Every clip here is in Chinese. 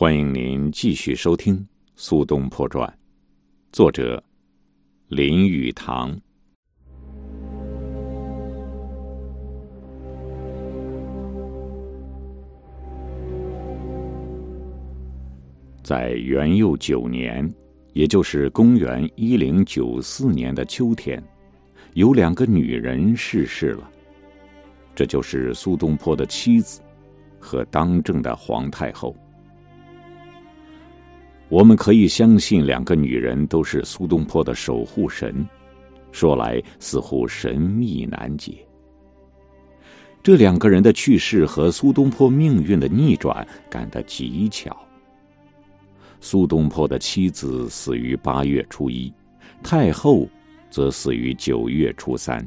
欢迎您继续收听《苏东坡传》，作者林语堂。在元佑九年，也就是公元一零九四年的秋天，有两个女人逝世了，这就是苏东坡的妻子和当政的皇太后。我们可以相信，两个女人都是苏东坡的守护神，说来似乎神秘难解。这两个人的去世和苏东坡命运的逆转赶得极巧。苏东坡的妻子死于八月初一，太后则死于九月初三。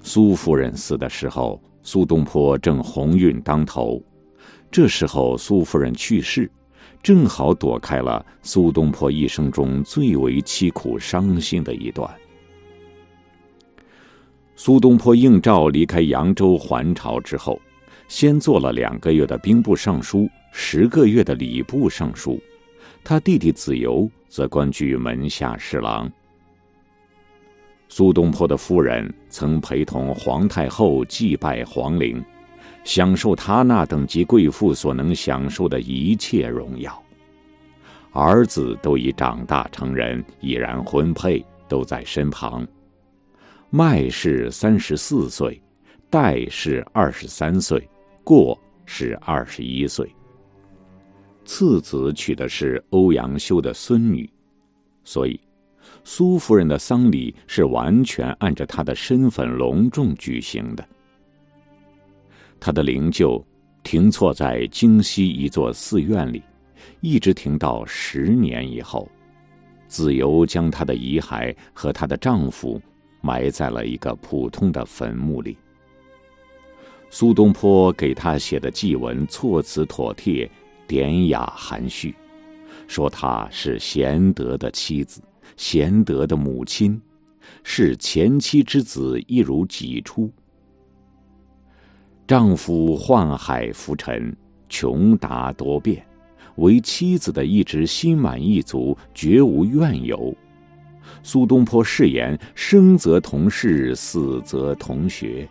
苏夫人死的时候，苏东坡正鸿运当头，这时候苏夫人去世。正好躲开了苏东坡一生中最为凄苦伤心的一段。苏东坡应召离开扬州还朝之后，先做了两个月的兵部尚书，十个月的礼部尚书。他弟弟子由则官居门下侍郎。苏东坡的夫人曾陪同皇太后祭拜皇陵。享受他那等级贵妇所能享受的一切荣耀。儿子都已长大成人，已然婚配，都在身旁。麦氏三十四岁，戴氏二十三岁，过是二十一岁。次子娶的是欧阳修的孙女，所以苏夫人的丧礼是完全按照她的身份隆重举行的。他的灵柩停错在京西一座寺院里，一直停到十年以后，子由将她的遗骸和她的丈夫埋在了一个普通的坟墓里。苏东坡给他写的祭文措辞妥帖、典雅含蓄，说她是贤德的妻子，贤德的母亲，视前妻之子一如己出。丈夫宦海浮沉，穷达多变，为妻子的一直心满意足，绝无怨尤。苏东坡誓言：生则同室，死则同学。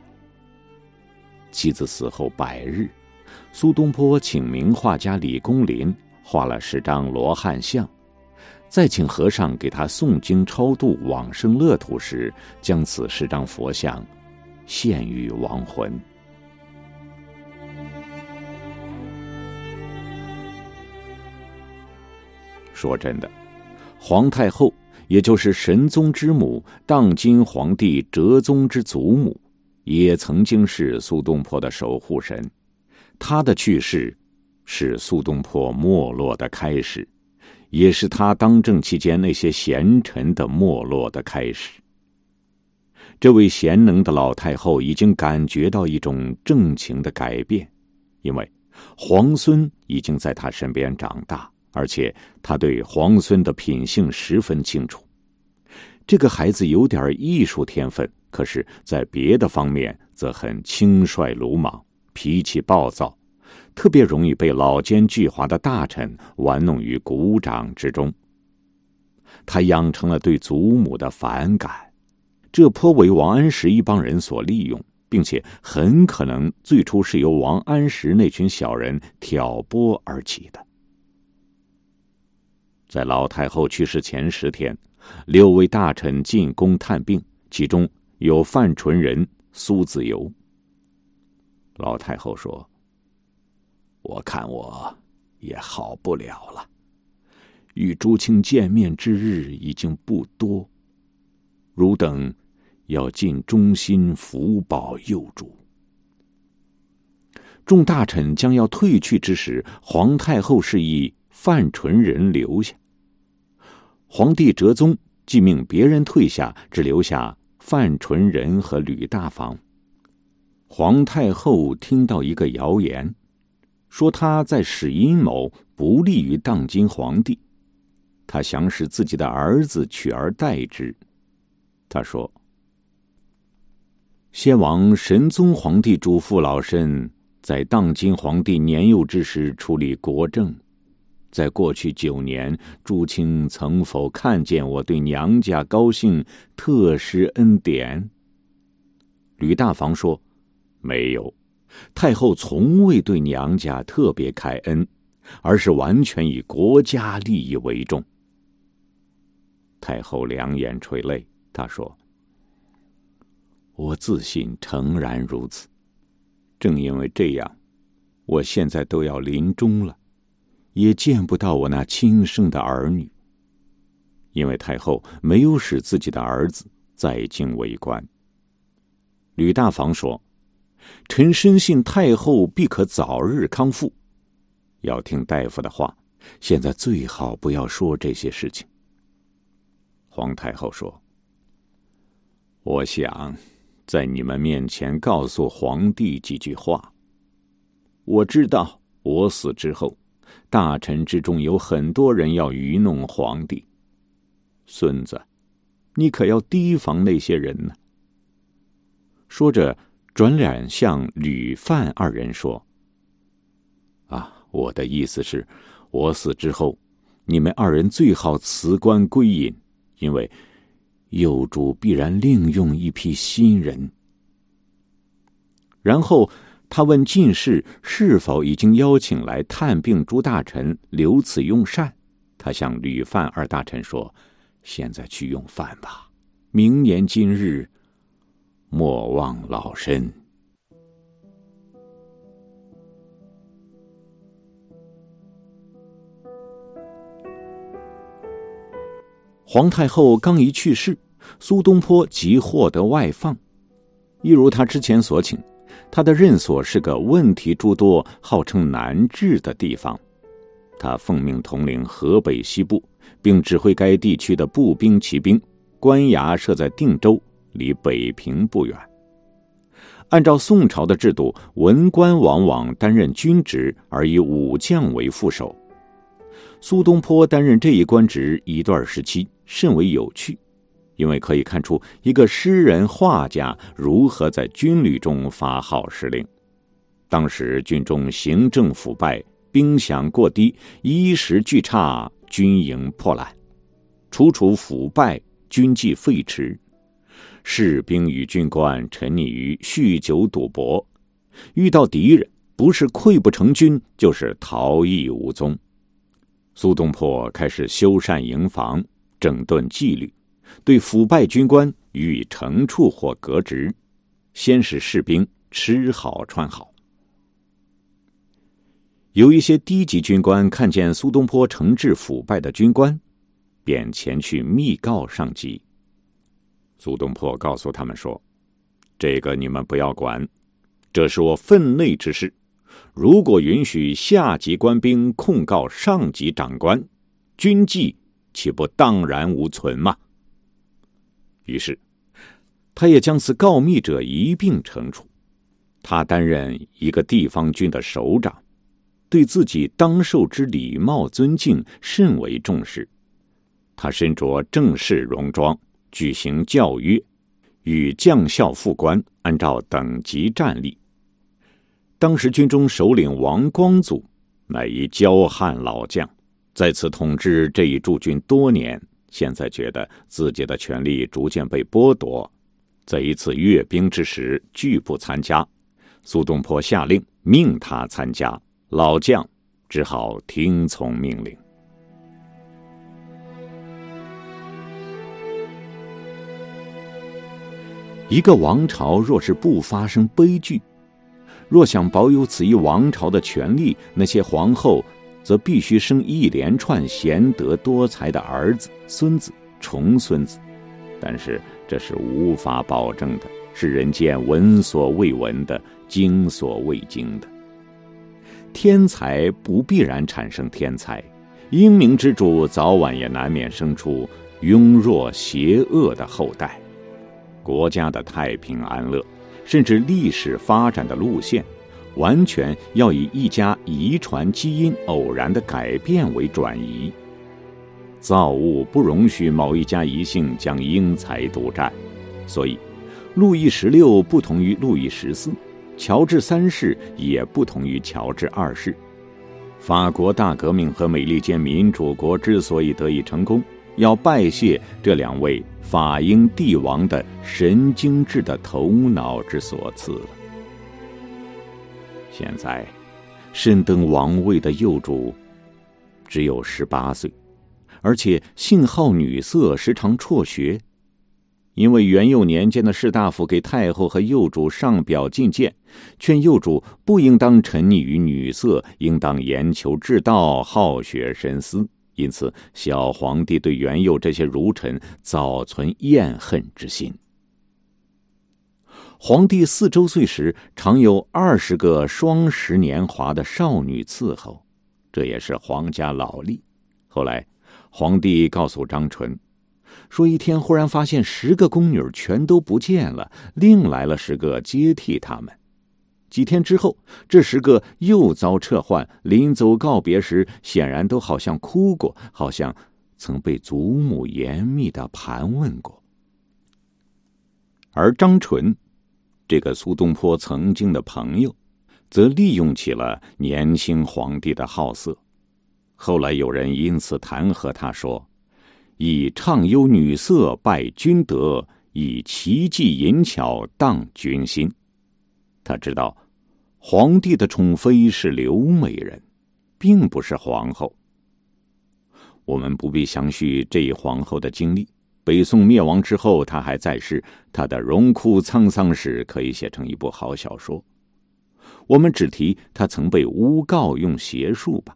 妻子死后百日，苏东坡请名画家李公麟画了十张罗汉像，再请和尚给他诵经超度往生乐土时，将此十张佛像献于亡魂。说真的，皇太后也就是神宗之母，当今皇帝哲宗之祖母，也曾经是苏东坡的守护神。她的去世，是苏东坡没落的开始，也是他当政期间那些贤臣的没落的开始。这位贤能的老太后已经感觉到一种政情的改变，因为皇孙已经在她身边长大。而且他对皇孙的品性十分清楚，这个孩子有点艺术天分，可是，在别的方面则很轻率鲁莽，脾气暴躁，特别容易被老奸巨猾的大臣玩弄于股掌之中。他养成了对祖母的反感，这颇为王安石一帮人所利用，并且很可能最初是由王安石那群小人挑拨而起的。在老太后去世前十天，六位大臣进宫探病，其中有范纯仁、苏子由。老太后说：“我看我也好不了了，与朱清见面之日已经不多，汝等要尽忠心福保幼主。”众大臣将要退去之时，皇太后示意范纯仁留下。皇帝哲宗即命别人退下，只留下范纯仁和吕大房。皇太后听到一个谣言，说他在使阴谋，不利于当今皇帝。他想使自己的儿子取而代之。他说：“先王神宗皇帝嘱咐老身，在当今皇帝年幼之时处理国政。在过去九年，朱清曾否看见我对娘家高兴，特施恩典？吕大房说：“没有，太后从未对娘家特别开恩，而是完全以国家利益为重。”太后两眼垂泪，她说：“我自信诚然如此，正因为这样，我现在都要临终了。”也见不到我那亲生的儿女，因为太后没有使自己的儿子在京为官。吕大房说：“臣深信太后必可早日康复，要听大夫的话。现在最好不要说这些事情。”皇太后说：“我想在你们面前告诉皇帝几句话。我知道我死之后。”大臣之中有很多人要愚弄皇帝，孙子，你可要提防那些人呢。说着，转脸向吕范二人说：“啊，我的意思是，我死之后，你们二人最好辞官归隐，因为幼主必然另用一批新人。”然后。他问进士是否已经邀请来探病诸大臣留此用膳。他向吕范二大臣说：“现在去用饭吧，明年今日莫忘老身。”皇太后刚一去世，苏东坡即获得外放，一如他之前所请。他的任所是个问题诸多、号称难治的地方。他奉命统领河北西部，并指挥该地区的步兵、骑兵。官衙设在定州，离北平不远。按照宋朝的制度，文官往往担任军职，而以武将为副手。苏东坡担任这一官职一段时期，甚为有趣。因为可以看出一个诗人画家如何在军旅中发号施令。当时军中行政腐败，兵饷过低，衣食俱差，军营破烂，处处腐败，军纪废弛，士兵与军官沉溺于酗酒赌博，遇到敌人不是溃不成军，就是逃逸无踪。苏东坡开始修缮营房，整顿纪律。对腐败军官予以惩处或革职，先使士兵吃好穿好。有一些低级军官看见苏东坡惩治腐败的军官，便前去密告上级。苏东坡告诉他们说：“这个你们不要管，这是我分内之事。如果允许下级官兵控告上级长官，军纪岂不荡然无存吗？”于是，他也将此告密者一并惩处。他担任一个地方军的首长，对自己当受之礼貌尊敬甚为重视。他身着正式戎装，举行教约，与将校副官按照等级站立。当时军中首领王光祖乃一骄悍老将，在此统治这一驻军多年。现在觉得自己的权力逐渐被剥夺，在一次阅兵之时拒不参加。苏东坡下令命他参加，老将只好听从命令。一个王朝若是不发生悲剧，若想保有此一王朝的权力，那些皇后。则必须生一连串贤德多才的儿子、孙子、重孙子，但是这是无法保证的，是人间闻所未闻的、经所未经的。天才不必然产生天才，英明之主早晚也难免生出庸弱邪恶的后代。国家的太平安乐，甚至历史发展的路线。完全要以一家遗传基因偶然的改变为转移，造物不容许某一家遗姓将英才独占，所以，路易十六不同于路易十四，乔治三世也不同于乔治二世。法国大革命和美利坚民主国之所以得以成功，要拜谢这两位法英帝王的神经质的头脑之所赐。现在，身登王位的幼主只有十八岁，而且性好女色，时常辍学。因为元佑年间的士大夫给太后和幼主上表进谏，劝幼主不应当沉溺于女色，应当研求治道，好学深思。因此，小皇帝对元佑这些儒臣早存厌恨之心。皇帝四周岁时，常有二十个双十年华的少女伺候，这也是皇家老例。后来，皇帝告诉张纯。说一天忽然发现十个宫女全都不见了，另来了十个接替他们。几天之后，这十个又遭撤换，临走告别时，显然都好像哭过，好像曾被祖母严密的盘问过。而张纯，这个苏东坡曾经的朋友，则利用起了年轻皇帝的好色。后来有人因此弹劾他说。以畅优女色败君德，以奇技淫巧荡君心。他知道，皇帝的宠妃是刘美人，并不是皇后。我们不必详叙这一皇后的经历。北宋灭亡之后，他还在世，他的荣枯沧桑史可以写成一部好小说。我们只提他曾被诬告用邪术吧。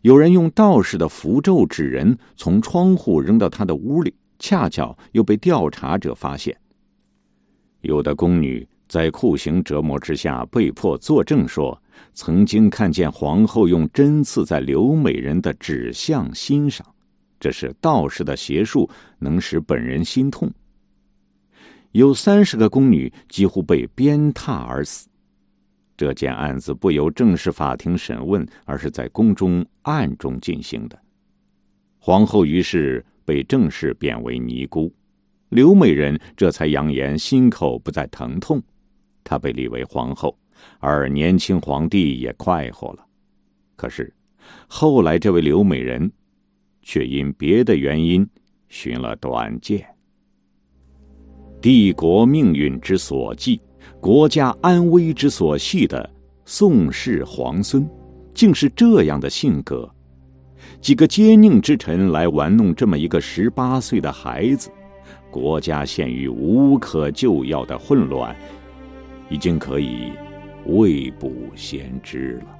有人用道士的符咒指人从窗户扔到他的屋里，恰巧又被调查者发现。有的宫女在酷刑折磨之下被迫作证说，曾经看见皇后用针刺在刘美人的指向心上，这是道士的邪术，能使本人心痛。有三十个宫女几乎被鞭挞而死。这件案子不由正式法庭审问，而是在宫中暗中进行的。皇后于是被正式贬为尼姑，刘美人这才扬言心口不再疼痛，她被立为皇后，而年轻皇帝也快活了。可是，后来这位刘美人，却因别的原因寻了短见。帝国命运之所寄。国家安危之所系的宋氏皇孙，竟是这样的性格。几个奸佞之臣来玩弄这么一个十八岁的孩子，国家陷于无可救药的混乱，已经可以未卜先知了。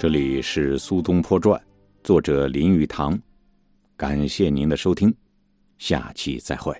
这里是苏东坡传，作者林语堂，感谢您的收听，下期再会。